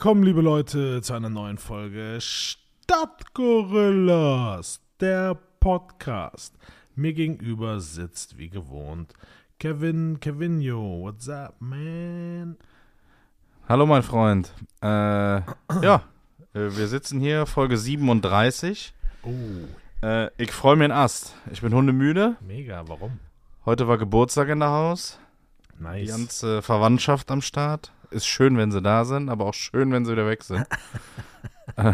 Willkommen, liebe Leute, zu einer neuen Folge Stadtgorillas, der Podcast. Mir gegenüber sitzt wie gewohnt Kevin Kevinio. What's up, man? Hallo, mein Freund. Äh, ja, äh, wir sitzen hier, Folge 37. Oh, Äh, ich freue mich in Ast. Ich bin hundemüde. mega, warum? Heute war Geburtstag in der Haus. Die Nice. ganze Verwandtschaft am Start. Ist schön, wenn sie da sind, aber auch schön, wenn sie wieder weg sind. äh,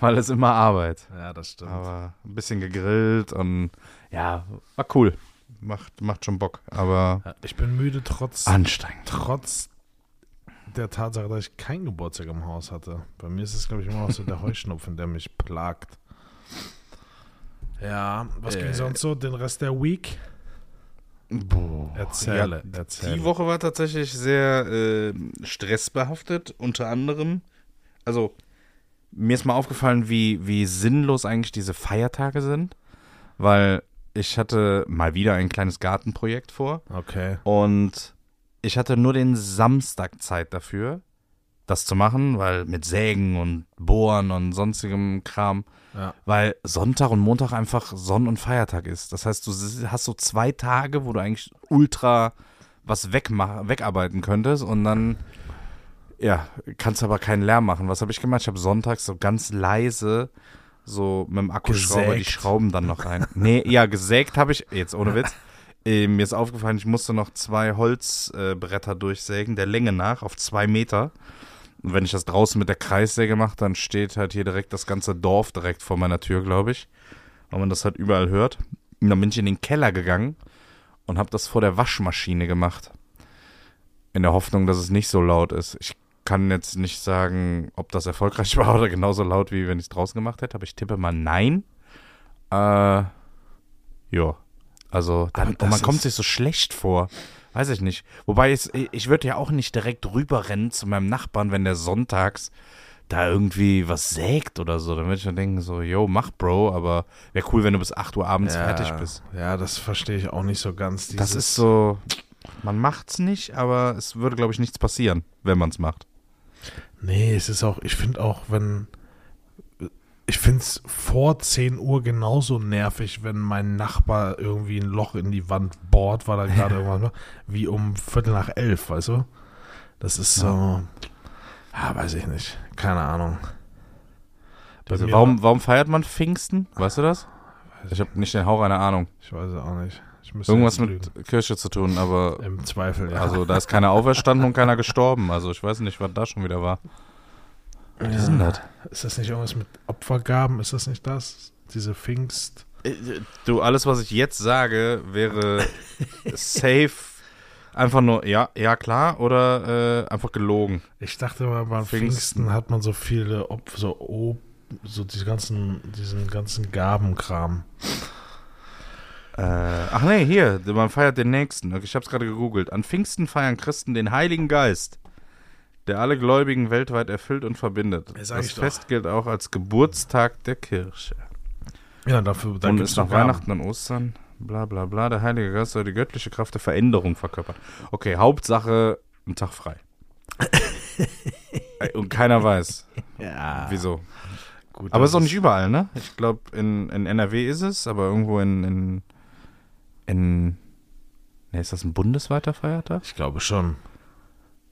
weil es immer Arbeit. Ja, das stimmt. Aber ein bisschen gegrillt und ja, war cool. Macht, macht schon Bock, aber ich bin müde trotz, anstrengend. trotz der Tatsache, dass ich keinen Geburtstag im Haus hatte. Bei mir ist es, glaube ich, immer noch so der Heuschnupfen, der mich plagt. Ja, was ging Äh. sonst so den Rest der Week? Boah. Erzähle, Ja, erzähle. Die Woche war tatsächlich sehr äh, stressbehaftet, unter anderem. Also, mir ist mal aufgefallen, wie, wie sinnlos eigentlich diese Feiertage sind, weil ich hatte mal wieder ein kleines Gartenprojekt vor Okay. und ich hatte nur den Samstag Zeit dafür, das zu machen, weil mit Sägen und Bohren und sonstigem Kram, Ja. weil Sonntag und Montag einfach Sonn- und Feiertag ist. Das heißt, du hast so zwei Tage, wo du eigentlich ultra was wegmach wegarbeiten könntest und dann, ja, kannst aber keinen Lärm machen. Was habe ich gemacht? Ich habe sonntags so ganz leise so mit dem Akkuschrauber die Gesägt. Schrauben dann noch rein. Nee, ja, gesägt habe ich, jetzt ohne Witz. Äh, mir ist aufgefallen, ich musste noch zwei Holzbretter äh, durchsägen, der Länge nach, auf zwei Meter. Und wenn ich das draußen mit der Kreissäge mache, dann steht halt hier direkt das ganze Dorf direkt vor meiner Tür, glaube ich. Weil man das halt überall hört. Und dann bin ich in den Keller gegangen und habe das vor der Waschmaschine gemacht. In der Hoffnung, dass es nicht so laut ist. Ich kann jetzt nicht sagen, ob das erfolgreich war oder genauso laut, wie wenn ich es draußen gemacht hätte, aber ich tippe mal nein. Äh, ja. Also, dann, und man kommt sich so schlecht vor. Weiß ich nicht. Wobei, es, ich würde ja auch nicht direkt rüberrennen zu meinem Nachbarn, wenn der sonntags da irgendwie was sägt oder so. Dann würde ich dann denken, so, yo, mach, Bro, aber wäre cool, wenn du bis 8 Uhr abends fertig bist. Ja, das verstehe ich auch nicht so ganz. Das ist so, man macht's nicht, aber es würde, glaube ich, nichts passieren, wenn man es macht. Nee, es ist auch, ich finde auch, wenn. Ich finde es vor 10 Uhr genauso nervig, wenn mein Nachbar irgendwie ein Loch in die Wand bohrt, weil er gerade irgendwas macht, wie um Viertel nach elf, weißt du? Das ist so. Ja, weiß ich nicht. Keine Ahnung. Also warum, warum feiert man Pfingsten? Weißt du das? Ich habe nicht den Hauch einer Ahnung. Ich weiß es auch nicht. Irgendwas mit. Kirche zu tun, aber Im Zweifel, ja. also da ist keiner auferstanden und keiner gestorben. Also ich weiß nicht, was da schon wieder war. Wie ist denn das? Ist das nicht irgendwas mit Opfergaben? Ist das nicht das? Diese Pfingst. Du, alles, was ich jetzt sage, wäre safe einfach nur, ja, ja klar, oder äh, einfach gelogen. Ich dachte mal, beim Pfingsten. Pfingsten hat man so viele Opfer, so, oh, so diese ganzen, diesen ganzen Gabenkram. Äh, ach nee, hier, man feiert den nächsten. Ich habe es gerade gegoogelt. An Pfingsten feiern Christen den Heiligen Geist, der alle Gläubigen weltweit erfüllt und verbindet. Sag das ich doch. Fest gilt auch als Geburtstag der Kirche. Ja, dafür da und ist nach. Weihnachten und Ostern, bla bla bla, der Heilige Geist soll die göttliche Kraft der Veränderung verkörpern. Okay, Hauptsache, ein Tag frei. Und keiner weiß, Ja, wieso. gut. Aber das es ist auch nicht überall, ne? Ich glaube, in, in NRW ist es, aber irgendwo in, in, in ne, ist das ein bundesweiter Feiertag? Ich glaube schon.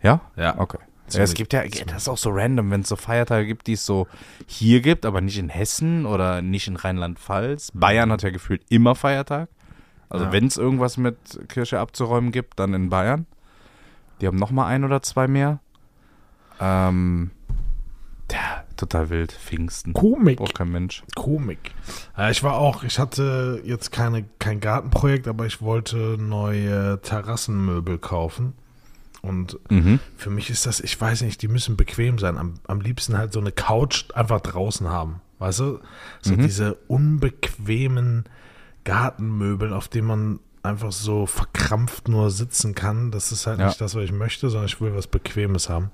Ja? Ja. Okay. Ja, es gibt ja, das ist auch so random, wenn es so Feiertage gibt, die es so hier gibt, aber nicht in Hessen oder nicht in Rheinland-Pfalz. Bayern hat ja gefühlt immer Feiertag. Also Ja. wenn es irgendwas mit Kirche abzuräumen gibt, dann in Bayern. Die haben noch mal ein oder zwei mehr. Ähm, ja, total wild. Pfingsten. Komik. Braucht kein Mensch. Komik. Ja, ich war auch, ich hatte jetzt keine, kein Gartenprojekt, aber ich wollte neue Terrassenmöbel kaufen. Und Mhm. für mich ist das, ich weiß nicht, die müssen bequem sein. Am, am liebsten halt so eine Couch einfach draußen haben. Weißt du? So Mhm. diese unbequemen Gartenmöbel, auf denen man einfach so verkrampft nur sitzen kann. Das ist halt Ja. nicht das, was ich möchte, sondern ich will was Bequemes haben.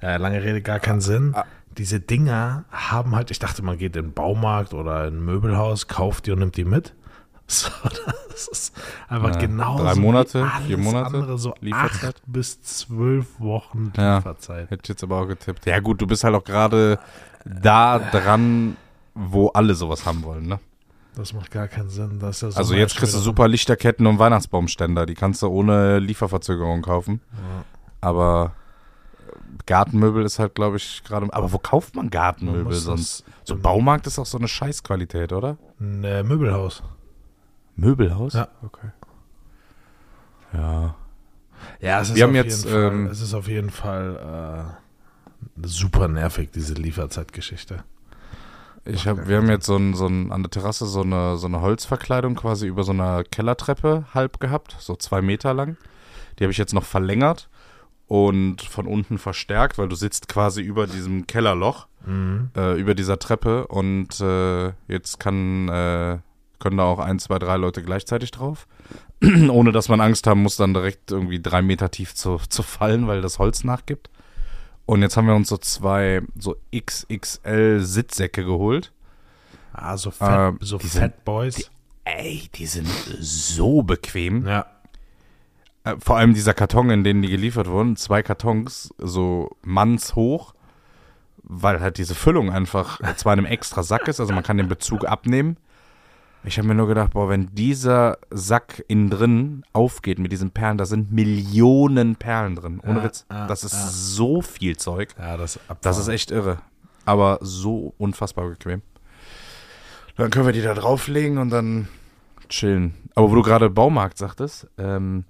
Äh, lange Rede, gar keinen Sinn. Ah. Diese Dinger haben halt, ich dachte, man geht in den Baumarkt oder in ein Möbelhaus, kauft die und nimmt die mit. So, das ist Aber Ja, genau drei Monate, vier Monate andere so Lieferzeit? acht bis zwölf Wochen Ja. Lieferzeit. Hätte ich jetzt aber auch getippt. Ja gut, du bist halt auch gerade da dran, wo alle sowas haben wollen, ne? Das macht gar keinen Sinn. Das ist ja so Also jetzt kriegst du super Lichterketten und Weihnachtsbaumständer. Die kannst du ohne Lieferverzögerung kaufen. Aber Gartenmöbel ist halt, glaube ich, gerade. Aber wo kauft man Gartenmöbel sonst? So ein Baumarkt ist auch so eine Scheißqualität, oder? Ein äh, Möbelhaus. Möbelhaus? Ja. Okay. Ja. Ja, es ist, Wir haben auf, jetzt, jeden Fall, ähm, es ist auf jeden Fall äh, super nervig, diese Lieferzeitgeschichte. Ich hab, wir haben jetzt so, ein, so ein, an der Terrasse so eine, so eine Holzverkleidung quasi über so einer Kellertreppe halb gehabt, so zwei Meter lang. Die habe ich jetzt noch verlängert und von unten verstärkt, weil du sitzt quasi über diesem Kellerloch, Mhm. äh, über dieser Treppe und äh, jetzt kann, äh, können da auch ein, zwei, drei Leute gleichzeitig drauf. Ohne dass man Angst haben muss, dann direkt irgendwie drei Meter tief zu, zu fallen, weil das Holz nachgibt. Und jetzt haben wir uns so zwei so XXL Sitzsäcke geholt. Ah, so Fat, Ähm, so Fat Boys. die- Ey, die sind so bequem. ja. Äh, Vor allem dieser Karton, in denen die geliefert wurden, zwei Kartons, so mannshoch, weil halt diese Füllung einfach zwar in einem extra Sack ist, also man kann den Bezug abnehmen. Ich habe mir nur gedacht, boah, wenn dieser Sack innen drin aufgeht mit diesen Perlen, da sind Millionen Perlen drin. Ohne Ja, Witz. ja, Das ist ja. so viel Zeug. Ja, das, Das ist echt irre. Aber so unfassbar bequem. Dann können wir die da drauflegen und dann chillen. Aber wo du gerade Baumarkt sagtest, ähm,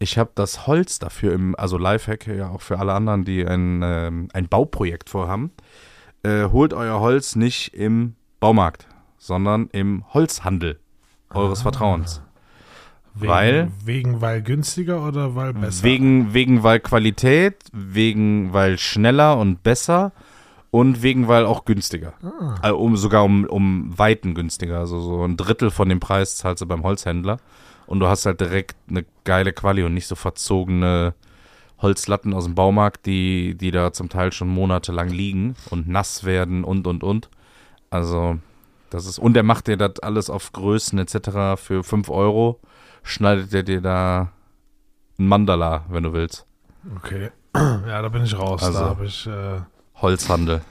ich habe das Holz dafür im, also Lifehack ja auch für alle anderen, die ein, ähm, ein Bauprojekt vorhaben. Äh, holt euer Holz nicht im Baumarkt, sondern im Holzhandel eures Vertrauens. Wegen, weil- Wegen, weil günstiger oder weil besser? Wegen, wegen weil Qualität, wegen weil schneller und besser und wegen weil auch günstiger. Ah. Äh, um, sogar um, um Weiten günstiger. Also so ein Drittel von dem Preis zahlst du beim Holzhändler. Und du hast halt direkt eine geile Quali und nicht so verzogene Holzlatten aus dem Baumarkt, die, die da zum Teil schon monatelang liegen und nass werden und und und. Also, das ist. Und er macht dir das alles auf Größen etc. für 5 Euro. Schneidet er dir da ein Mandala, wenn du willst. Okay. Ja, da bin ich raus. Also- da habe ich. Äh, Holzhandel.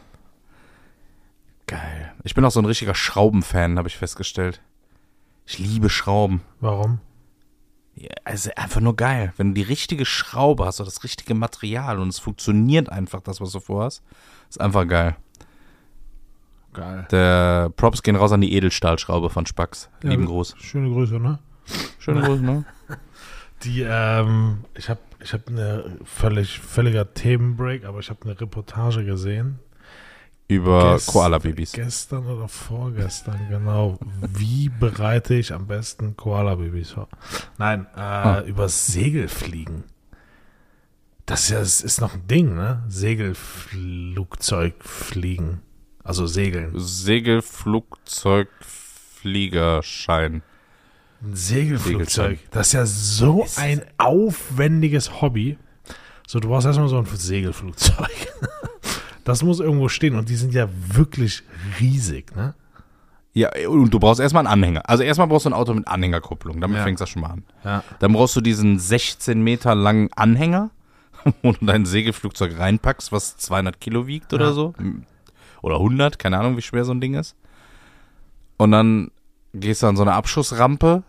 Geil. Ich bin auch so ein richtiger Schraubenfan, habe ich festgestellt. Ich liebe Schrauben. warum? Ja, also einfach nur geil. Wenn du die richtige Schraube hast oder das richtige Material und es funktioniert einfach, das, was du vorhast, ist einfach geil. Geil. Der Props gehen raus an die Edelstahlschraube von Spax. Ja, Lieben Gruß. Schöne Grüße, ne? Schöne Grüße, ne? Die, ähm, ich habe ich hab eine völlig, völliger Themenbreak, aber ich habe eine Reportage gesehen. Über Koala-Babys. Gestern oder vorgestern, genau. Wie bereite ich am besten Koala-Babys vor? Nein, äh, Ah. über Segelfliegen. Das ist ja, das ist noch ein Ding, ne? Segelflugzeugfliegen. Also Segeln. Segelflugzeugfliegerschein. Ein Segelflugzeug. Das ist ja so ein aufwendiges Hobby. So, du brauchst erstmal so ein Segelflugzeug. Das muss irgendwo stehen und die sind ja wirklich riesig, ne? Ja, und du brauchst erstmal einen Anhänger. Also erstmal brauchst du ein Auto mit Anhängerkupplung. Damit Ja. fängst du schon mal an. Ja. Dann brauchst du diesen 16 Meter langen Anhänger, wo du dein Segelflugzeug reinpackst, was 200 Kilo wiegt oder Ja. so. Oder 100, keine Ahnung, wie schwer so ein Ding ist. Und dann gehst du an so eine Abschussrampe.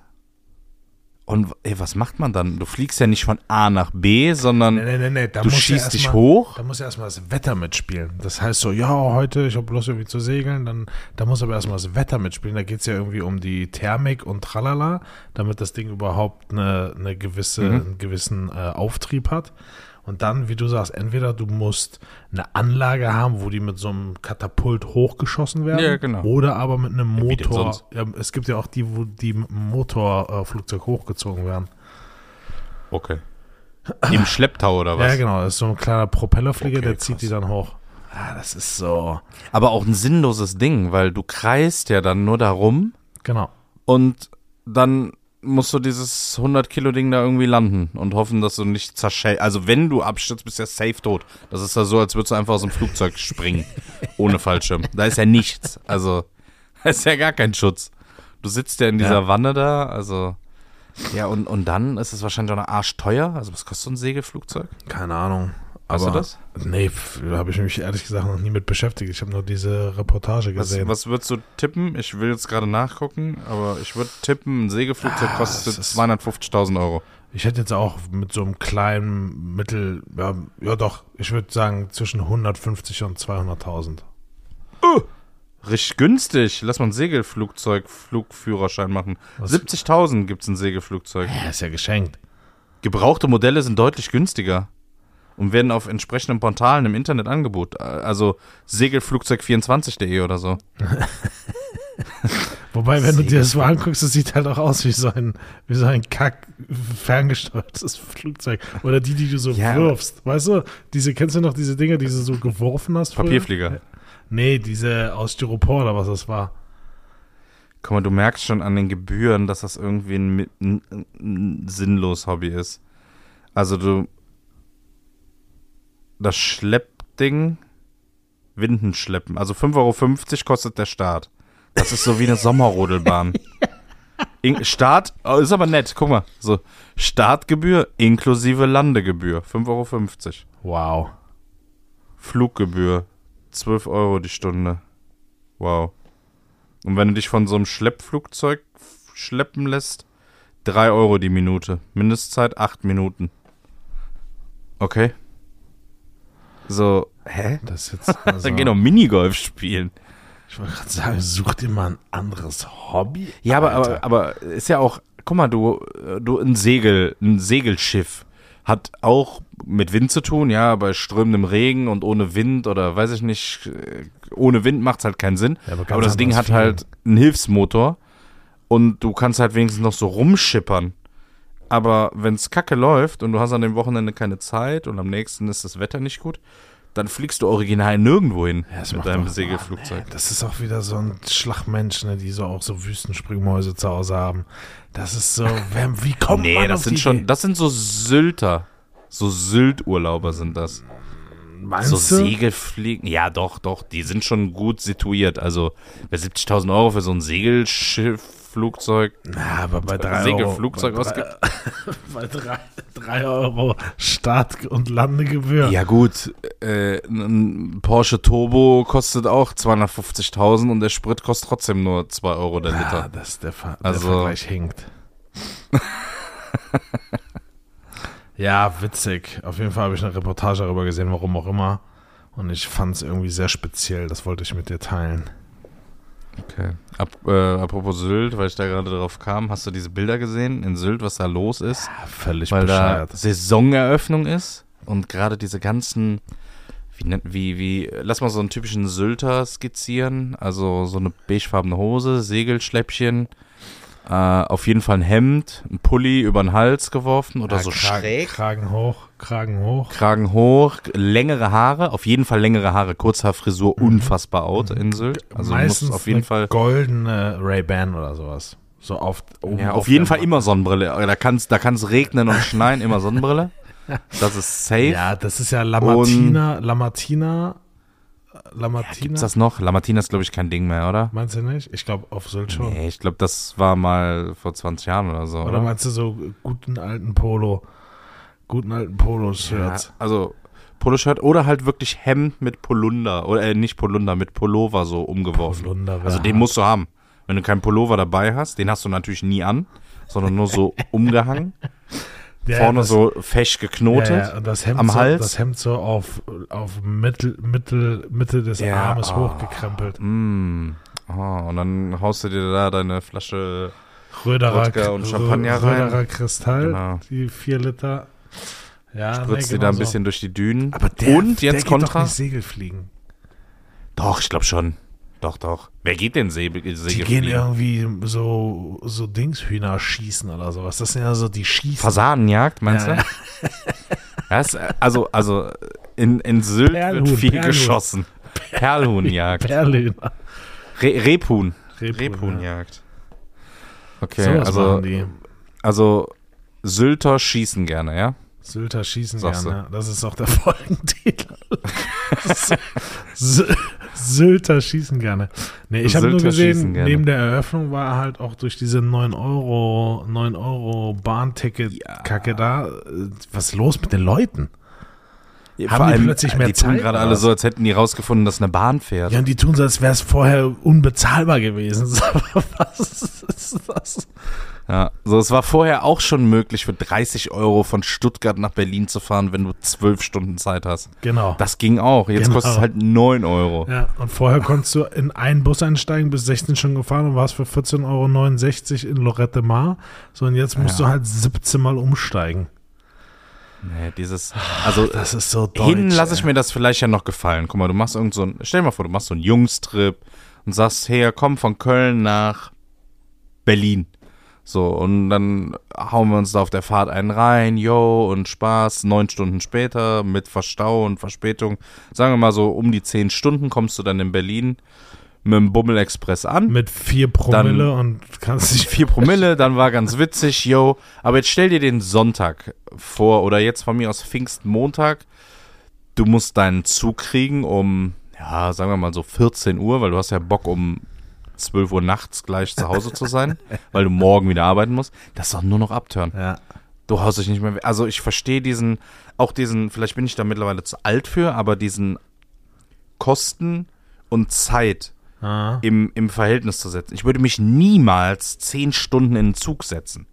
Und ey, was macht man dann? Du fliegst ja nicht von A nach B, sondern Nee, nee, nee, du ja schießt erst dich mal- hoch. Da muss ja erstmal das Wetter mitspielen. Das heißt so, ja, heute, ich habe Lust irgendwie zu segeln, dann da muss aber erstmal das Wetter mitspielen. Da geht es ja irgendwie um die Thermik und tralala, damit das Ding überhaupt eine, eine gewisse, Mhm. einen gewissen äh, Auftrieb hat. Und dann, wie du sagst, entweder du musst eine Anlage haben, wo die mit so einem Katapult hochgeschossen werden, Ja, genau. oder aber mit einem Motor. Ja, es gibt ja auch die, wo die mit einem Motorflugzeug äh, hochgezogen werden. Okay. Im Schlepptau oder was? Ja, genau. Das ist so ein kleiner Propellerflieger, Okay, der zieht krass. die dann hoch. Ah, das ist so. Aber auch ein sinnloses Ding, weil du kreist ja dann nur darum Genau. und dann musst du dieses 100 Kilo Ding da irgendwie landen und hoffen, dass du nicht zerschellst. Also wenn du abstürzt, bist du ja safe tot. Das ist ja so, als würdest du einfach aus dem Flugzeug springen, ohne Fallschirm. Da ist ja nichts. Also da ist ja gar kein Schutz. Du sitzt ja in dieser Ja. Wanne da, also Ja, und, und dann ist es wahrscheinlich auch noch arschteuer. Also, was kostet so ein Segelflugzeug? Keine Ahnung. Aber du das? Nee, habe ich mich ehrlich gesagt noch nie mit beschäftigt. Ich habe nur diese Reportage Was, gesehen. was würdest du tippen? Ich will jetzt gerade nachgucken, aber ich würde tippen, ein Segelflugzeug Ah, kostet das ist- 250.000 Euro. Ich hätte jetzt auch mit so einem kleinen Mittel, ja, ja doch, ich würde sagen zwischen 150 und 200.000. Richtig günstig. Lass mal ein Segelflugzeug, Flugführerschein machen. Was? 70.000 gibt es ein Segelflugzeug. Ja, ist ja geschenkt. Gebrauchte Modelle sind deutlich günstiger und werden auf entsprechenden Portalen im Internet angeboten. Also Segelflugzeug24.de oder so. Wobei, wenn du dir das mal anguckst, das sieht halt auch aus wie so ein, wie so ein kack ferngesteuertes Flugzeug. Oder die, die du so Ja, wirfst. Weißt du, diese, kennst du noch diese Dinger, die du so geworfen hast? früher? Papierflieger. Nee, diese aus Styropor oder was das war. Guck mal, du merkst schon an den Gebühren, dass das irgendwie ein, ein, ein sinnlos Hobby ist. Also du das Schleppding Windenschleppen. Also 5,50 Euro kostet der Start. Das ist so wie eine Sommerrodelbahn. In, Start, oh, ist aber nett, guck mal. So, Startgebühr inklusive Landegebühr, 5,50 Euro. Wow. Fluggebühr, 12 Euro die Stunde. Wow. Und wenn du dich von so einem Schleppflugzeug schleppen lässt, 3 Euro die Minute. Mindestzeit 8 Minuten. Okay. So, hä? Das ist jetzt. Also, Dann geh doch Minigolf spielen. ich wollte gerade sagen, such dir mal ein anderes Hobby. Ja, aber, aber, aber ist ja auch, guck mal, du, du ein Segel, ein Segelschiff hat auch mit Wind zu tun, ja, bei strömendem Regen und ohne Wind oder weiß ich nicht, äh, ohne Wind macht's halt keinen Sinn. Ja, aber aber das Ding hat halt einen Hilfsmotor und du kannst halt wenigstens noch so rumschippern. Aber wenn's kacke läuft und du hast an dem Wochenende keine Zeit und am nächsten ist das Wetter nicht gut, dann fliegst du original nirgendwo hin Ja, mit deinem doch- Segelflugzeug. Das ist auch wieder so ein Schlagmensch, ne, die so auch so Wüstenspringmäuse zu Hause haben. Das ist so, wer, wie kommt Nee, man das auf sind die schon, Idee? das sind so Sylter. So Sylt-Urlauber sind das. Meinst so? Segelfliegen. Ja, doch, doch. Die sind schon gut situiert. Also bei 70.000 Euro für so ein Segelschiff, Flugzeug. Na, aber bei drei Segelflugzeug Euro, bei drei, bei drei, drei Euro Start- und Landegebühr. Ja, gut. Äh, ein Porsche Turbo kostet auch 250.000 und der Sprit kostet trotzdem nur 2 Euro der Ja, Liter. das der, Ver Also- der Vergleich hinkt. ja, witzig. Auf jeden Fall habe ich eine Reportage darüber gesehen, warum auch immer. Und ich fand es irgendwie sehr speziell. Das wollte ich mit dir teilen. Okay. Ab, äh, apropos Sylt, weil ich da gerade drauf kam, hast du diese Bilder gesehen in Sylt, was da los ist? Ja, völlig weil da bescheuert. Saisoneröffnung ist und gerade diese ganzen, wie, wie, wie, lass mal so einen typischen Sylter skizzieren, also so eine beigefarbene Hose, Segelschläppchen, äh, auf jeden Fall ein Hemd, ein Pulli über den Hals geworfen oder Ja, so Kragen, schräg. Kragen hoch, Kragen hoch. Kragen hoch, längere Haare, auf jeden Fall längere Haare, Kurzhaarfrisur, unfassbar out in Sylt. Also Mhm. Meistens auf jeden Fall, goldene Ray-Ban oder sowas. So auf, oben ja, auf jeden Fall immer Sonnenbrille. Da kann es da kann's regnen und schneien, immer Sonnenbrille. Das ist safe. Ja, das ist ja Lamartina, Lamartina, Lamartina. Gibt's das noch? Lamartina ist, glaube ich, kein Ding mehr, oder? Meinst du nicht? Ich glaube, auf Sylt schon. Nee, ich glaube, das war mal vor 20 Jahren oder so. Oder Oder? meinst du so guten alten Polo, guten alten Ja, Polo-Shirts? also Poloshirt oder halt wirklich Hemd mit Polunder. Oder äh, nicht Polunder, mit Pullover so umgeworfen. Polunder also den musst du haben. Wenn du keinen Pullover dabei hast, den hast du natürlich nie an, sondern nur so umgehangen. Ja, Vorne das- so fesch geknotet. Ja, ja, und das Hemd, am so, Hals. das Hemd so auf, auf Mittel, Mittel, Mitte des Ja, Armes oh. hochgekrempelt. Mm. Oh, und dann haust du dir da deine Flasche. Röderer, Wodka und Champagner rein. Röderer Kristall, Genau. die vier Liter. Ja, Spritzt nee, dir da ein genau so. bisschen durch die Dünen. Aber der, und der jetzt doch Kontra. nicht Segelfliegen. Doch, ich glaube schon. Doch, doch. Wer geht denn Segel Die Segelfliegen? gehen irgendwie so, so Dingshühner schießen oder sowas. Das sind ja so die Schießen. Fasanenjagd, meinst Ja, du? Das, äh, also, also in, in Sylt Perlhuhn, wird viel Perlhuhn. geschossen. Perlhuhnjagd. Perlhühner. Re Rebhuhn. Rebhuhn, Rebhuhnjagd. Okay, Sowas also, die. also Sylter schießen gerne, ja? Sylter schießen Sagst gerne. Das ist auch der Folgentitel. Sy- Sylter schießen gerne. Nee, ich habe nur gesehen, neben der Eröffnung war halt auch durch diese 9 Euro, 9 Euro Bahnticket-Kacke da. äh, Was ist los mit den Leuten? Haben die plötzlich mehr die tun Zeit gerade oder alle was? so, als hätten die rausgefunden, dass eine Bahn fährt. Ja, und die tun so, als wäre es vorher unbezahlbar gewesen. Was ist das? Ja, so es war vorher auch schon möglich, für 30 Euro von Stuttgart nach Berlin zu fahren, wenn du zwölf Stunden Zeit hast. Genau. Das ging auch. Jetzt Genau. kostet es halt 9 Euro. Ja, und vorher konntest du in einen Bus einsteigen, bis 16 schon gefahren und warst für 14,69 Euro in Lorette Mar. So, und jetzt musst Ja. du halt 17 Mal umsteigen. Nee, dieses, also Das ist so deutsch. hin lasse ich mir das vielleicht ja noch gefallen. Guck mal, du machst irgend so ein, stell dir mal vor, du machst so einen Jungstrip und sagst, hey, komm von Köln nach Berlin. So, und dann hauen wir uns da auf der Fahrt einen rein, yo, und Spaß, neun Stunden später mit Verstau und Verspätung. Sagen wir mal so, um die zehn Stunden kommst du dann in Berlin mit dem Bummel-Express an. Mit 4 Promille und kannst dich Vier Promille, dann war ganz witzig, yo. Aber jetzt stell dir den Sonntag vor oder jetzt von mir aus Pfingstmontag. Du musst deinen Zug kriegen um, ja, sagen wir mal so 14 Uhr, weil du hast ja Bock um 12 Uhr nachts gleich zu Hause zu sein, weil du morgen wieder arbeiten musst. Das ist doch nur noch abtören. Ja. Du haust dich nicht mehr. Also ich verstehe diesen, auch diesen, vielleicht bin ich da mittlerweile zu alt für, aber diesen Kosten und Zeit Ah. im, im Verhältnis zu setzen. Ich würde mich niemals zehn Stunden in den Zug setzen,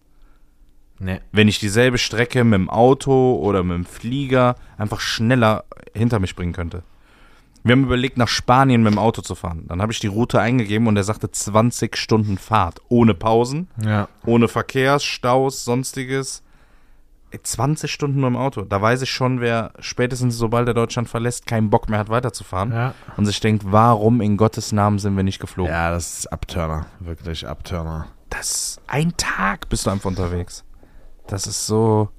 Nee. wenn ich dieselbe Strecke mit dem Auto oder mit dem Flieger einfach schneller hinter mich bringen könnte. Wir haben überlegt, nach Spanien mit dem Auto zu fahren. Dann habe ich die Route eingegeben und er sagte 20 Stunden Fahrt. Ohne Pausen, Ja. ohne Verkehrs, Staus, sonstiges. Ey, 20 Stunden nur im Auto. Da weiß ich schon, wer spätestens sobald er Deutschland verlässt, keinen Bock mehr hat, weiterzufahren. Ja. Und sich denkt, warum in Gottes Namen sind wir nicht geflogen? Ja, das ist Abturner. Wirklich Abturner. Das ein Tag bist du einfach unterwegs. Das ist so.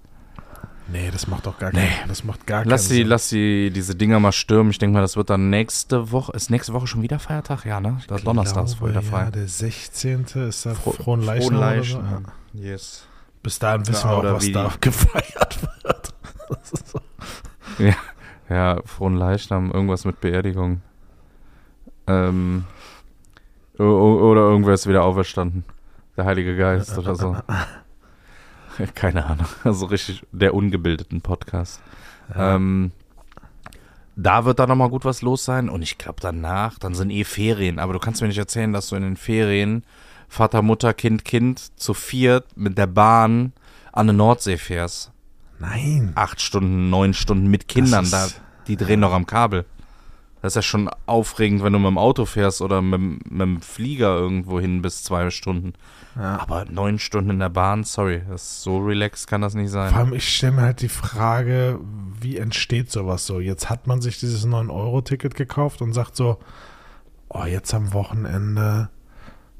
Nee, das macht doch gar Nee. keinen Das macht gar Lass keinen die, Sinn. lass die, diese Dinger mal stürmen. Ich denke mal, das wird dann nächste Woche. Ist nächste Woche schon wieder Feiertag? Ja, ne? Da Donnerstag ist wieder frei. Ja, der 16. ist da Fro- Frohen Leichnam oder so. Frohen Ja. Yes. Bis dahin wissen Ja, wir auch, was wie da gefeiert wird. So. Ja, frohen Leichnam, irgendwas mit Beerdigung. Ähm, oder irgendwer ist wieder auferstanden. Der Heilige Geist oder so. Keine Ahnung. Also richtig der ungebildeten Podcast. Ja. Ähm, da wird dann nochmal gut was los sein. Und ich glaube danach, dann sind eh Ferien. Aber du kannst mir nicht erzählen, dass du in den Ferien Vater, Mutter, Kind, Kind zu viert mit der Bahn an eine Nordsee fährst. Nein. Acht Stunden, neun Stunden mit Kindern. ist- Da, die drehen noch am Kabel. Das ist ja schon aufregend, wenn du mit dem Auto fährst oder mit, dem- mit dem Flieger irgendwo hin bis zwei Stunden. Ja. Aber neun Stunden in der Bahn, sorry, so relaxed kann das nicht sein. Vor allem, ich stelle mir halt die Frage, wie entsteht sowas so? Jetzt hat man sich dieses 9-Euro-Ticket gekauft und sagt so, oh, jetzt am Wochenende,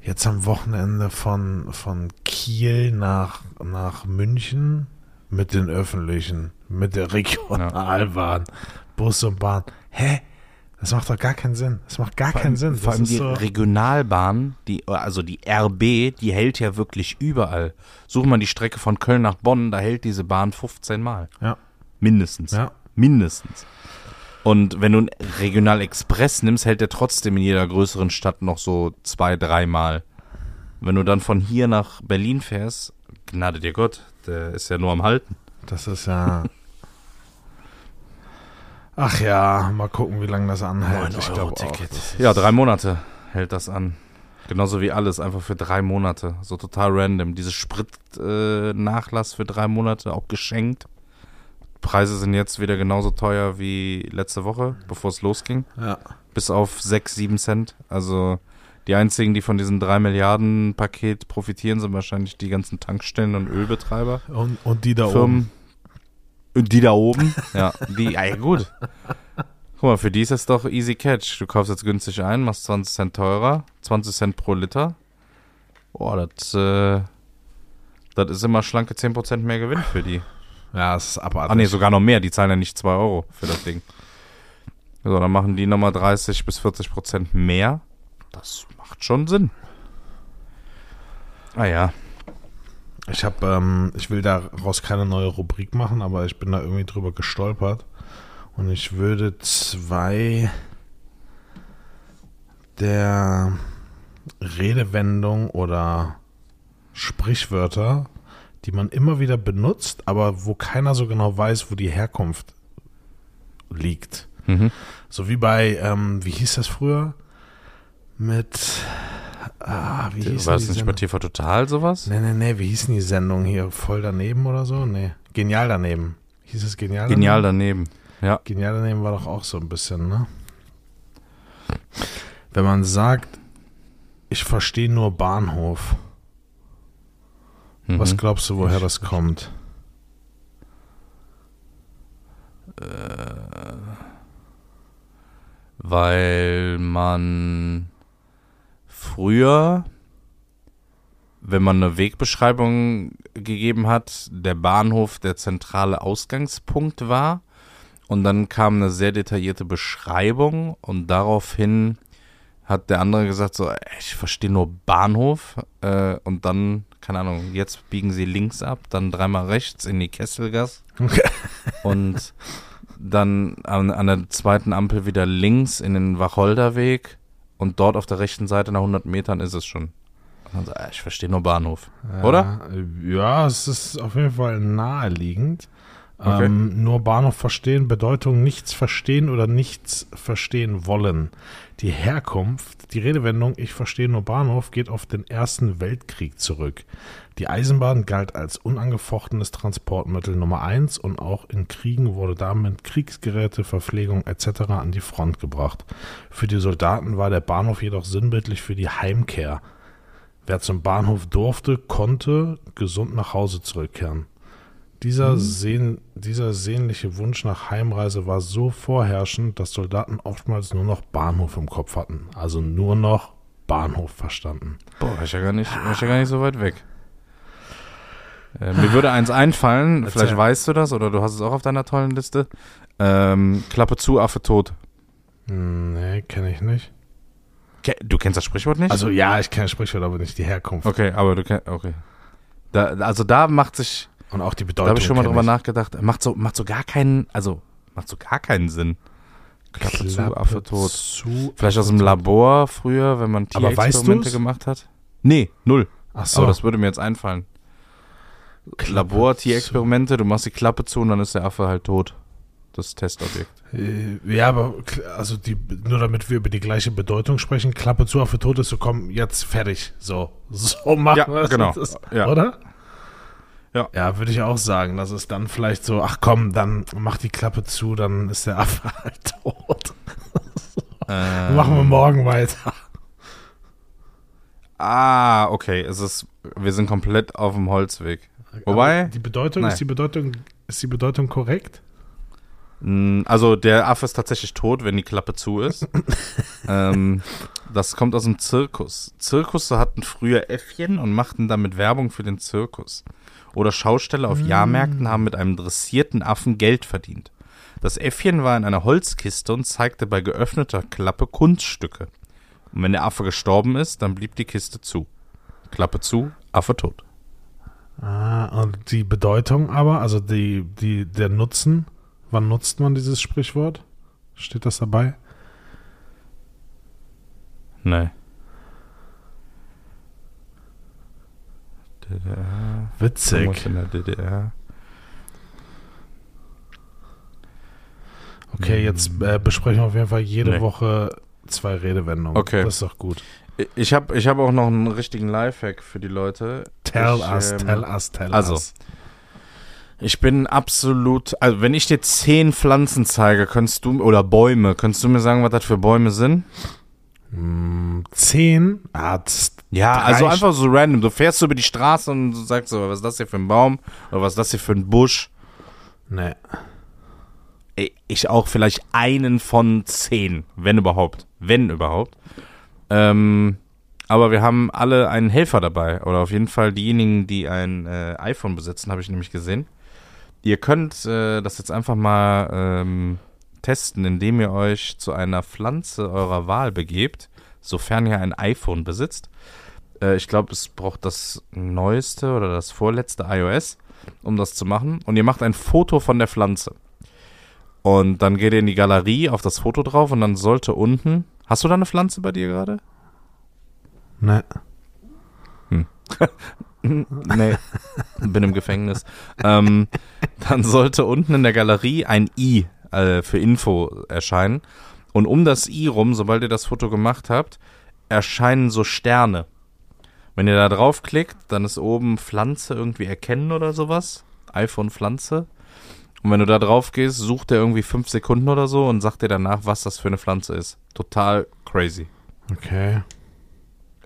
jetzt am Wochenende von, von Kiel nach, nach München mit den Öffentlichen, mit der Regionalbahn, Bus und Bahn. Hä? Das macht doch gar keinen Sinn. Das macht gar keinen Sinn. Vor Das allem die so, Regionalbahn, die, also die RB, die hält ja wirklich überall. Such mal die Strecke von Köln nach Bonn, da hält diese Bahn 15 Mal. ja, Mindestens. ja. Mindestens. Und wenn du einen Regional-Express nimmst, hält der trotzdem in jeder größeren Stadt noch so zwei, dreimal. Wenn du dann von hier nach Berlin fährst, gnade dir Gott, der ist ja nur am Halten. Das ist ja. Ach ja, mal gucken, wie lange das anhält. Ich glaube Ja, drei Monate hält das an. Genauso wie alles, einfach für drei Monate. So total random. Dieses Spritnachlass für drei Monate, auch geschenkt. Preise sind jetzt wieder genauso teuer wie letzte Woche, bevor es losging. Ja. Bis auf 6, 7 Cent. Also die einzigen, die von diesem 3 Milliarden Paket profitieren, sind wahrscheinlich die ganzen Tankstellen und Ölbetreiber. Und, und die da oben. Firmen. Und die da oben. ja, die, ja, ja, gut. Guck mal, für die ist es doch easy catch. Du kaufst jetzt günstig ein, machst 20 Cent teurer, 20 Cent pro Liter. Boah, das, äh, das ist immer schlanke 10% mehr Gewinn für die. Ja, es ist abartig. Ah nee, sogar noch mehr. Die zahlen ja nicht 2 Euro für das Ding. So, dann machen die nochmal 30 bis 40 Prozent mehr. Das macht schon Sinn. Ah ja. Ich habe, ähm, ich will daraus keine neue Rubrik machen, aber ich bin da irgendwie drüber gestolpert. Und ich würde zwei, der Redewendung oder Sprichwörter, die man immer wieder benutzt, aber wo keiner so genau weiß, wo die Herkunft liegt. Mhm. So wie bei, ähm, wie hieß das früher? Mit, ah, wie hieß War die es nicht bei? TV Total sowas? Nee, nee, nee, wie hieß denn die Sendung hier? Voll daneben oder so? Nee, genial daneben. Hieß es genial daneben? Genial daneben. Ja. Genial daneben war doch auch so ein bisschen, ne? Wenn man sagt, ich verstehe nur Bahnhof, was Mhm. glaubst du, woher das kommt? Weil man früher, wenn man eine Wegbeschreibung gegeben hat, der Bahnhof der zentrale Ausgangspunkt war. Und dann kam eine sehr detaillierte Beschreibung und daraufhin hat der andere gesagt so, "Ey, ich verstehe nur Bahnhof äh, und dann, keine Ahnung, jetzt biegen sie links ab, dann dreimal rechts in die Kesselgasse Okay. und dann an, an der zweiten Ampel wieder links in den Wacholderweg und dort auf der rechten Seite nach 100 Metern ist es schon. So, äh, ich verstehe nur Bahnhof. Oder? Ja, ja, es ist auf jeden Fall naheliegend. Okay. Ähm, nur Bahnhof verstehen, Bedeutung nichts verstehen oder nichts verstehen wollen. Die Herkunft, die Redewendung ich verstehe nur Bahnhof geht auf den Ersten Weltkrieg zurück. Die Eisenbahn galt als unangefochtenes Transportmittel Nummer eins und auch in Kriegen wurde damit Kriegsgeräte, Verpflegung etc. an die Front gebracht. Für die Soldaten war der Bahnhof jedoch sinnbildlich für die Heimkehr. Wer zum Bahnhof durfte, konnte gesund nach Hause zurückkehren. Dieser, sehn, dieser sehnliche Wunsch nach Heimreise war so vorherrschend, dass Soldaten oftmals nur noch Bahnhof im Kopf hatten. Also nur noch Bahnhof verstanden. Boah, war ich ja gar nicht, war ich ja gar nicht so weit weg. Äh, mir würde eins einfallen, Erzähl. vielleicht weißt du das oder du hast es auch auf deiner tollen Liste. Ähm, Klappe zu, Affe tot. Hm, Nee, kenne ich nicht. Du kennst das Sprichwort nicht? Also ja, ich kenne Sprichwort, aber nicht die Herkunft. okay, aber du kennst, okay. Da, also da macht sich, Und auch die da Bedeutung. habe ich schon mal drüber ich. nachgedacht, macht so, macht so gar keinen, also macht so gar keinen Sinn. Klappe, zu, Klappe Affe tot. Zu, Vielleicht aus dem Labor früher, wenn man Tierexperimente gemacht hat? Nee, null. Ach so. Aber das würde mir jetzt einfallen. Labor, Tierexperimente, du machst die Klappe zu und dann ist der Affe halt tot. Das Testobjekt. Äh, Ja, aber also die, nur damit wir über die gleiche Bedeutung sprechen, Klappe zu, Affe tot ist so, komm, jetzt fertig. So, so machen Ja, wir es. genau. Das, Ja. Oder? Ja. Ja, würde ich auch sagen. Das ist dann vielleicht so, ach komm, dann mach die Klappe zu, dann ist der Affe halt tot. Ähm, Machen wir morgen weiter. Ah, okay. Es ist, wir sind komplett auf dem Holzweg. Wobei- Aber die Bedeutung, Nein. ist die Bedeutung, ist die Bedeutung korrekt? Mm, Also der Affe ist tatsächlich tot, wenn die Klappe zu ist. ähm, das kommt aus dem Zirkus. Zirkusse hatten früher Äffchen und machten damit Werbung für den Zirkus. Oder Schausteller auf Jahrmärkten haben mit einem dressierten Affen Geld verdient. Das Äffchen war in einer Holzkiste und zeigte bei geöffneter Klappe Kunststücke. Und wenn der Affe gestorben ist, dann blieb die Kiste zu. Klappe zu, Affe tot. Ah, und die Bedeutung aber, also die, die, der Nutzen, wann nutzt man dieses Sprichwort? Steht das dabei? Nee. DDR. Witzig. in der DDR. Okay, jetzt äh, besprechen wir auf jeden Fall jede Nee. Woche zwei Redewendungen. Okay. Das ist doch gut. Ich habe ich hab auch noch einen richtigen Lifehack für die Leute. Tell ich, us, ähm, tell us, tell also, us. Ich bin absolut, also wenn ich dir zehn Pflanzen zeige, könntest du, oder Bäume, könntest du mir sagen, was das für Bäume sind? Zehn? Ah, das, Ja, Drei also einfach so random. Du fährst so über die Straße und sagst so, was ist das hier für ein Baum? Oder was ist das hier für ein Busch? ne. Ey, Ich auch vielleicht einen von zehn, wenn überhaupt. Wenn überhaupt. Ähm, aber wir haben alle einen Helfer dabei. Oder auf jeden Fall diejenigen, die ein äh, iPhone besitzen, habe ich nämlich gesehen. Ihr könnt äh, das jetzt einfach mal ähm, testen, indem ihr euch zu einer Pflanze eurer Wahl begebt, sofern ihr ein iPhone besitzt. Äh, ich glaube, es braucht das neueste oder das vorletzte iOS, um das zu machen. Und ihr macht ein Foto von der Pflanze. Und dann geht ihr in die Galerie auf das Foto drauf und dann sollte unten Hast du da eine Pflanze bei dir gerade? Ne. nee, bin im Gefängnis. ähm, dann sollte unten in der Galerie ein I äh, für Info erscheinen. Und um das I rum, sobald ihr das Foto gemacht habt, erscheinen so Sterne. Wenn ihr da draufklickt, dann ist oben Pflanze irgendwie erkennen oder sowas. iPhone Pflanze. Und wenn du da drauf gehst, sucht er irgendwie fünf Sekunden oder so und sagt dir danach, was das für eine Pflanze ist. Total crazy. Okay.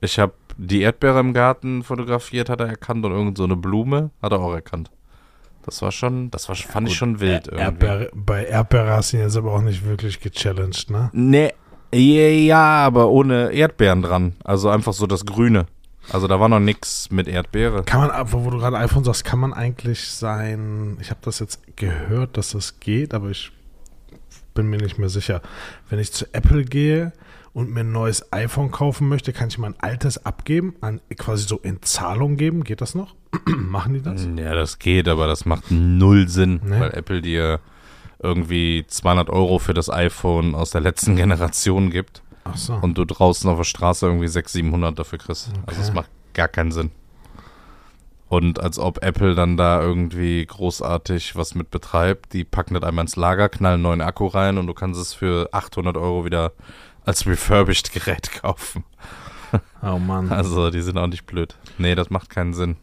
Ich habe die Erdbeere im Garten fotografiert, hat er erkannt und irgend so eine Blume hat er auch erkannt. Das war schon, das war, fand ich schon wild Er- irgendwie. Erdbeere, bei Erdbeere hast du ihn jetzt aber auch nicht wirklich gechallenged, ne? Nee, ja, aber ohne Erdbeeren dran. Also einfach so das Grüne. Also da war noch nix mit Erdbeere. Kann man, wo du gerade iPhone sagst, kann man eigentlich sein, ich habe das jetzt gehört, dass das geht, aber ich bin mir nicht mehr sicher. Wenn ich zu Apple gehe und mir ein neues iPhone kaufen möchte, kann ich mein altes abgeben, an, quasi so in Zahlung geben. Geht das noch? Machen die das? Ja, das geht, aber das macht null Sinn, Nee. weil Apple dir irgendwie 200 Euro für das iPhone aus der letzten Generation gibt Ach so. und du draußen auf der Straße irgendwie 600, 700 dafür kriegst. Also es Okay. macht gar keinen Sinn. Und als ob Apple dann da irgendwie großartig was mit betreibt, die packen das einmal ins Lager, knallen einen neuen Akku rein und du kannst es für 800 Euro wieder als refurbished Gerät kaufen. oh Mann. Also die sind auch nicht blöd. Nee, das macht keinen Sinn.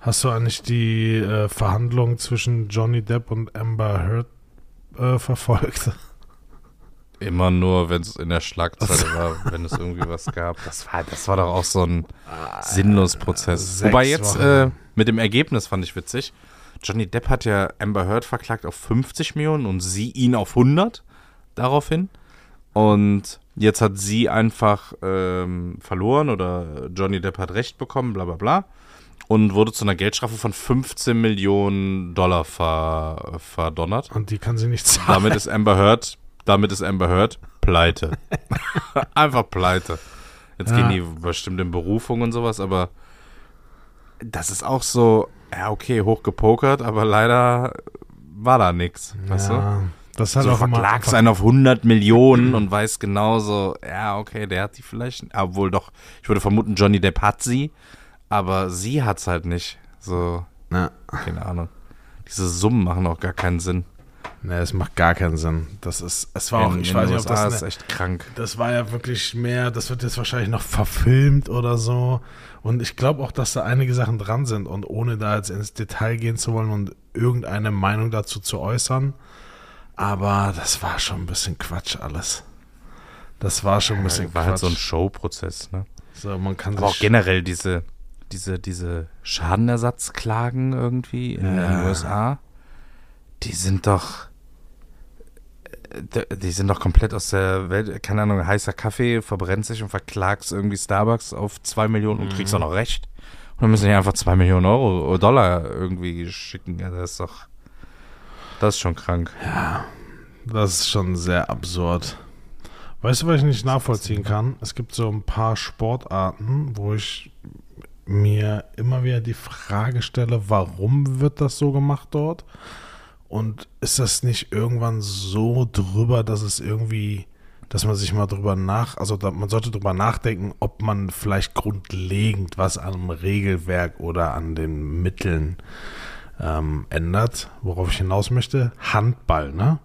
Hast du eigentlich die äh, Verhandlungen zwischen Johnny Depp und Amber Heard äh, verfolgt? Immer nur, wenn es in der Schlagzeile war, wenn es irgendwie was gab. Das war, das war doch auch so ein sinnlos Prozess. Wobei jetzt äh, mit dem Ergebnis fand ich witzig. Johnny Depp hat ja Amber Heard verklagt auf 50 Millionen und sie ihn auf 100 daraufhin. Und jetzt hat sie einfach ähm, verloren oder Johnny Depp hat Recht bekommen, bla bla bla. Und wurde zu einer Geldstrafe von 15 Millionen Dollar ver, verdonnert. Und die kann sie nicht zahlen. Damit ist Amber Heard, damit ist Amber Heard pleite. Einfach pleite. Jetzt Ja. gehen die bestimmt in Berufung und sowas, aber das ist auch so, ja, okay, hochgepokert, aber leider war da nichts, weißt du? Das ist halt So auch verklagst einen auf 100 Millionen und weiß genauso, ja, okay, der hat die vielleicht, obwohl doch, ich würde vermuten, Johnny Depp hat sie, aber sie hat's halt nicht. So, Ja. keine Ahnung. Diese Summen machen auch gar keinen Sinn. Ne, es macht gar keinen Sinn. Das ist, es war auch, In- ich in weiß nicht, ob das, ist ne, echt krank. das war ja wirklich mehr, das wird jetzt wahrscheinlich noch verfilmt oder so. Und ich glaube auch, dass da einige Sachen dran sind. Und ohne da jetzt ins Detail gehen zu wollen und irgendeine Meinung dazu zu äußern, aber das war schon ein bisschen Quatsch alles. Das war schon ein bisschen war Quatsch. halt so ein Showprozess, ne? so, man kann Aber auch generell diese, diese, diese Schadenersatzklagen irgendwie in Ja. den USA, die sind doch, äh, die sind doch komplett aus der Welt, keine Ahnung, heißer Kaffee, verbrennt sich und verklagst irgendwie Starbucks auf zwei Millionen und kriegst auch noch recht. Und dann müssen die einfach zwei Millionen Euro oder Dollar irgendwie schicken. Ja, das ist doch, das ist schon krank. Das ist schon sehr absurd. Weißt du, was ich nicht nachvollziehen kann? Es gibt so ein paar Sportarten, wo ich mir immer wieder die Frage stelle, warum wird das so gemacht dort? Und ist das nicht irgendwann so drüber, dass es irgendwie, dass man sich mal drüber nach, also man sollte drüber nachdenken, ob man vielleicht grundlegend was am Regelwerk oder an den Mitteln ähm, ändert, worauf ich hinaus möchte. Handball, ne?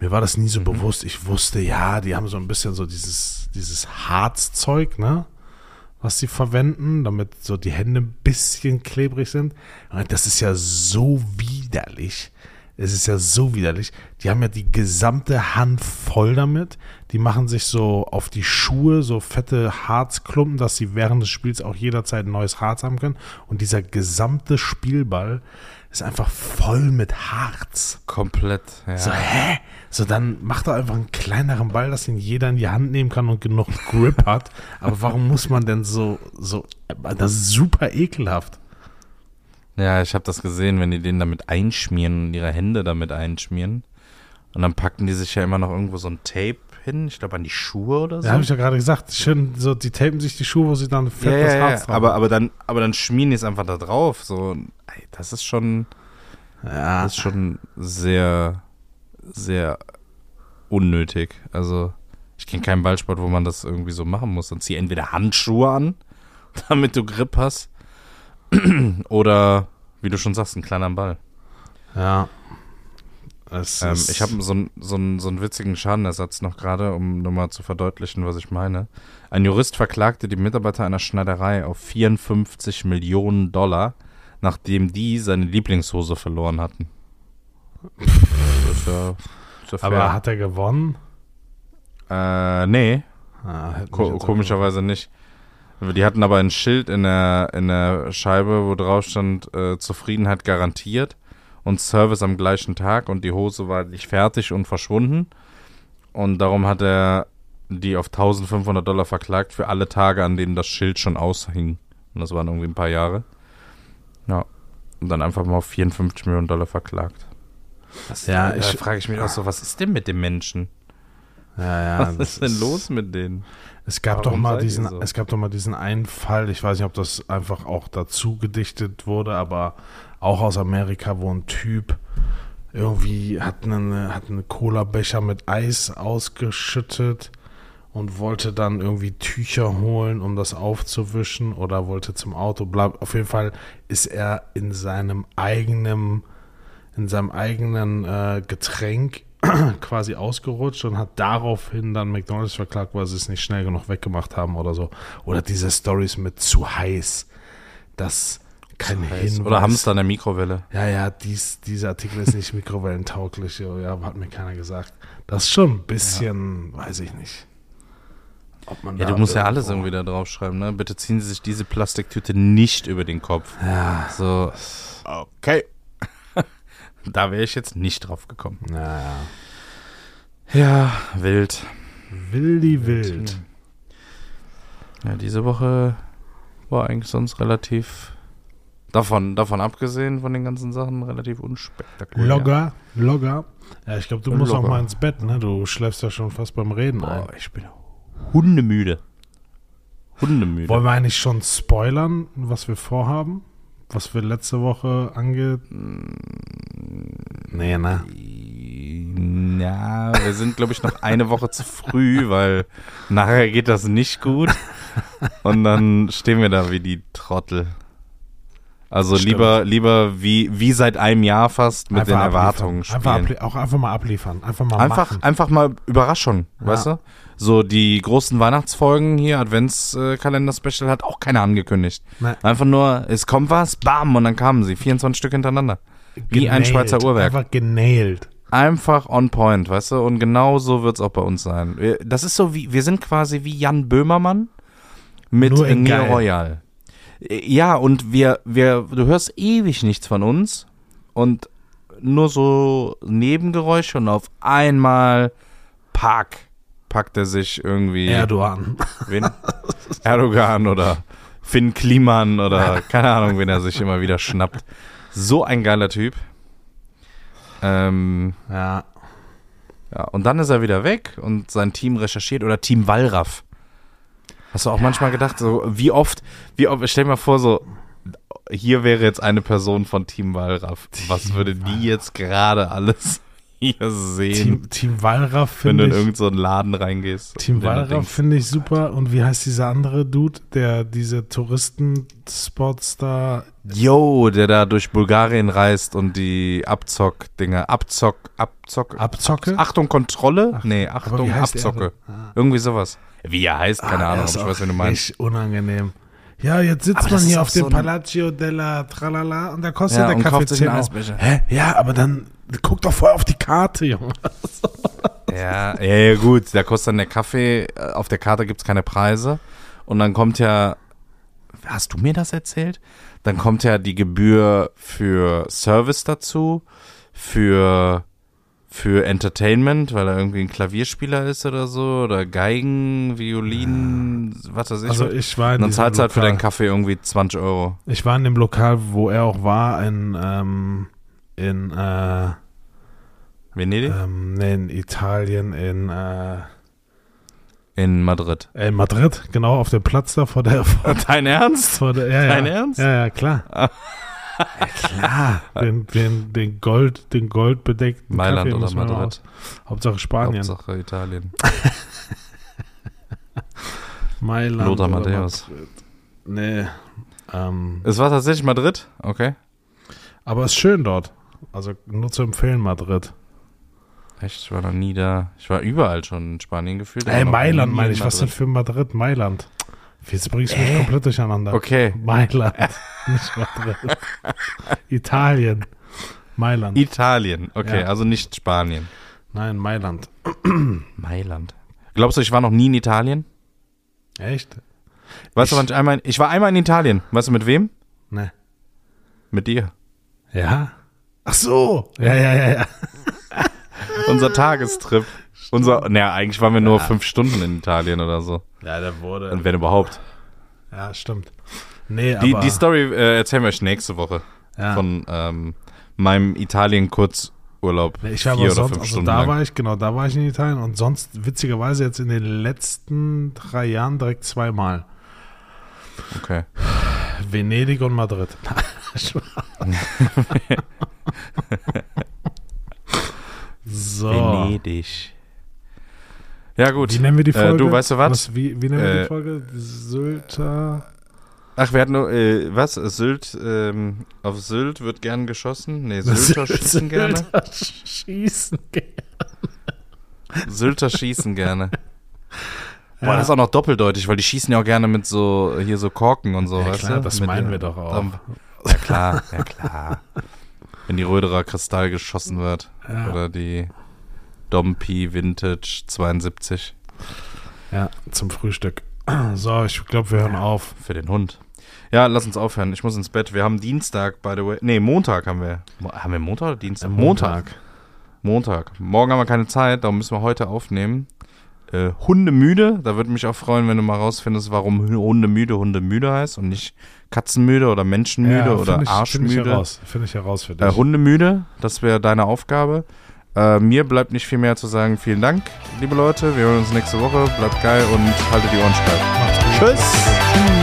Mir war das nie so bewusst. Ich wusste, ja, die haben so ein bisschen so dieses, dieses Harzzeug, ne? Was sie verwenden, damit so die Hände ein bisschen klebrig sind. Das ist ja so widerlich. Es ist ja so widerlich. Die haben ja die gesamte Hand voll damit. Die machen sich so auf die Schuhe so fette Harzklumpen, dass sie während des Spiels auch jederzeit ein neues Harz haben können. Und dieser gesamte Spielball ist einfach voll mit Harz. Komplett, ja. So, hä? So, dann mach doch einfach einen kleineren Ball, dass ihn jeder in die Hand nehmen kann und genug Grip hat. Aber warum muss man denn so, so, das ist super ekelhaft. Ja, ich habe das gesehen, wenn die den damit einschmieren und ihre Hände damit einschmieren. Und dann packen die sich ja immer noch irgendwo so ein Tape hin, ich glaube an die Schuhe oder so. Ja, habe ich ja gerade gesagt. Schön, so, die tapen sich die Schuhe, wo sie dann fett ja, das ja, Harz ja. Aber, aber, dann, aber dann schmieren die es einfach da drauf. So, ey, das ist schon, ja, das ist schon sehr, sehr unnötig. Also, Ich kenne keinen Ballsport, wo man das irgendwie so machen muss. Dann zieh entweder Handschuhe an, damit du Grip hast, oder, wie du schon sagst, einen kleinen Ball. Ja. Ähm, ich habe so, einen- so, so einen witzigen Schadenersatz noch gerade, um nochmal zu verdeutlichen, was ich meine. Ein Jurist verklagte die Mitarbeiter einer Schneiderei auf 54 Millionen Dollar, nachdem die seine Lieblingshose verloren hatten. Ist ja, ist ja. Aber hat er gewonnen? äh, nee, Ah, ko komischerweise nicht. Die hatten aber ein Schild in der, in der Scheibe, wo drauf stand, äh, Zufriedenheit garantiert und Service am gleichen Tag und die Hose war nicht fertig und verschwunden. Und darum hat er die auf 1500 Dollar verklagt für alle Tage, an denen das Schild schon aushing. Und das waren irgendwie ein paar Jahre. Ja. Und dann einfach mal auf 54 Millionen Dollar verklagt. Das, Ja, da ich- frage ich mich auch so, was ist denn mit dem Menschen? Ja, ja. Was ist denn los mit denen? Es gab Warum doch mal diesen, so? es gab doch mal diesen einen Fall, ich weiß nicht, ob das einfach auch dazu gedichtet wurde, aber auch aus Amerika, wo ein Typ irgendwie hat einen, hat einen Cola-Becher mit Eis ausgeschüttet und wollte dann irgendwie Tücher holen, um das aufzuwischen oder wollte zum Auto bleiben. Auf jeden Fall ist er in seinem eigenen, in seinem eigenen äh, Getränk quasi ausgerutscht und hat daraufhin dann McDonalds verklagt, weil sie es nicht schnell genug weggemacht haben oder so. Oder diese Stories mit zu heiß. Das kein Hinweis. Oder Hamster in der Mikrowelle. Ja, ja, dies, dieser Artikel ist nicht mikrowellentauglich. Ja, hat mir keiner gesagt. Das ist schon ein bisschen, weiß ich nicht. Ob man Ja, du musst ja alles irgendwie da draufschreiben, ne? Bitte ziehen Sie sich diese Plastiktüte nicht über den Kopf. Ja, So, okay. Da wäre ich jetzt nicht drauf gekommen. ja, ja. Wild. Wildi wild. Ja, diese Woche war eigentlich sonst relativ, davon, davon abgesehen von den ganzen Sachen, relativ unspektakulär. Logger, Logger. Ja, ich glaube, du musst auch Logger. mal ins Bett, ne? Du schläfst ja schon fast beim Reden ein. Boah, ich bin hundemüde. Hundemüde. Wollen wir eigentlich schon spoilern, was wir vorhaben? Was wir letzte Woche ange... Nee, ne? Ja, wir sind, glaube ich, noch eine Woche zu früh, weil nachher geht das nicht gut. Und dann stehen wir da wie die Trottel. Also Stimmt. lieber, lieber wie, wie seit einem Jahr fast mit den abliefern. Erwartungen Einfach spielen. ablie- auch einfach mal abliefern. Einfach mal Einfach, machen. einfach mal Überraschung, weißt du? So die großen Weihnachtsfolgen hier, Adventskalender-Special hat auch keiner angekündigt. Nein. Einfach nur, es kommt was, bam, und dann kamen sie. 24 Stück hintereinander. Wie ein. Schweizer Uhrwerk. Einfach genailt. Einfach on point, weißt du? Und genau so wird es auch bei uns sein. Wir- Das ist so wie, wir sind quasi wie Jan Böhmermann mit Neo. Royal. Ja, und wir, wir, du hörst ewig nichts von uns und nur so Nebengeräusche und auf einmal Park packt er sich irgendwie Erdogan. wen? Erdogan oder Finn Kliman oder keine Ahnung, wen er sich immer wieder schnappt. So ein geiler Typ. Ähm, Ja. ja, und dann ist er wieder weg und sein Team recherchiert oder Team Wallraff. Hast du auch manchmal gedacht, so wie oft, wie oft, stell dir mal vor, so hier wäre jetzt eine Person von Team Wallraff. Was würde die jetzt gerade alles hier sehen, Team, Team Wallraff wenn du finde in ich... irgendeinen Laden reingehst? Team Wallraff finde ich super. Und wie heißt dieser andere Dude, der diese Touristenspots da... Yo, der da durch Bulgarien reist und die Abzock-Dinge, Abzock, Abzock, Abzocke? Achtung, Kontrolle? Ach, nee, Achtung, wie Abzocke. Ah. Irgendwie sowas. Wie er heißt, keine Ah, Ahnung, ich weiß, wen du meinst. richtig unangenehm. Ja, jetzt sitzt Aber man hier auf dem so Palazzo della Tralala und da kostet Ja, der Kaffee kauft sich 10 einen Euro. Hä? Ja, aber dann guck doch vorher auf die Karte, Junge. Ja, ja, ja, gut, da kostet dann der Kaffee, äh, auf der Karte gibt es keine Preise. Und dann kommt ja, hast du mir das erzählt? Dann kommt ja die Gebühr für Service dazu, für, für Entertainment, weil er irgendwie ein Klavierspieler ist oder so, oder Geigen, Violin, was weiß ich. Also ich war in dann zahlst du halt für deinen Kaffee irgendwie 20 Euro. Ich war in dem Lokal, wo er auch war, in, ähm, in, äh, Venedig? ähm, nee, in Italien, in, äh, In Madrid. in Madrid, genau, auf dem Platz da vor der, vor, Dein Ernst? vor der ja, ja. Dein Ernst? Ja, ja, klar. Ja, klar. Den, den, den Gold, den goldbedeckten Mailand Kaffee oder Madrid? Hauptsache Spanien. Hauptsache Italien. Mailand. Lothar Matthäus. Madrid. Nee. Ähm, Es war tatsächlich Madrid? Okay. aber es ist schön dort. Also nur zu empfehlen, Madrid. Echt, ich war noch nie da. Ich war überall schon in Spanien gefühlt. Ey, Mailand meine in ich. Was denn für Madrid? Mailand. Jetzt bringst du mich komplett durcheinander. Okay. Mailand, nicht Madrid. Italien. Mailand. Italien. Okay, Ja. also nicht Spanien. Nein, Mailand. Mailand. Glaubst du, ich war noch nie in Italien? Echt? Weißt du, Ich- wann ich einmal. Ich war einmal in Italien. Weißt du, mit wem? Ne. Mit dir. Ja? Ach so. Ja, ja, ja, ja. Unser Tagestrip. Unser. Naja, eigentlich waren wir nur fünf Stunden in Italien oder so. Ja, der wurde. Und wenn überhaupt. Ja, stimmt. Nee, Die, aber. die Story äh, erzählen wir euch nächste Woche. ja. Von ähm, meinem Italien-Kurzurlaub. Nee, Ich war Vier oder sonst, fünf also Stunden da lang. war ich, genau, da war ich in Italien und sonst witzigerweise jetzt in den letzten drei Jahren direkt zweimal. Okay. Venedig und Madrid. so. Venedig. Ja, gut. Wie nennen wir die Äh, Folge? du, weißt du was? wie, wie nennen wir Äh, die Folge? Sylter. Ach, wir hatten nur, äh, was? Sylt, ähm, auf Sylt wird gern geschossen? Nee, Sylter schießen gerne. Sylter schießen gerne. Sylter schießen gerne. Boah, Ja. das ist auch noch doppeldeutig, weil die schießen ja auch gerne mit so, hier so Korken und so, Ja, weißt klar, du? das Mit meinen den- wir doch auch. Dom- Ja, klar, ja, klar. Wenn die Röderer Kristall geschossen wird. Ja. Oder die Dompi Vintage 72 Ja, zum Frühstück. So, ich glaube, wir hören auf. für den Hund. Ja, lass uns aufhören. Ich muss ins Bett. Wir haben Dienstag, by the way. Nee, Montag haben wir. Haben wir Montag oder Dienstag? Montag. Montag. Morgen haben wir keine Zeit, darum müssen wir heute aufnehmen. Äh, Hundemüde, da würde mich auch freuen, wenn du mal rausfindest, warum Hu- Hundemüde Hundemüde heißt und nicht Katzenmüde oder Menschenmüde oder find ich, Finde ich Arschmüde. heraus. Finde ich heraus für dich. Äh, Hundemüde, das wäre deine Aufgabe. Äh, mir bleibt nicht viel mehr zu sagen. Vielen Dank, liebe Leute. Wir hören uns nächste Woche. Bleibt geil und haltet die Ohren steif. Gut. Tschüss.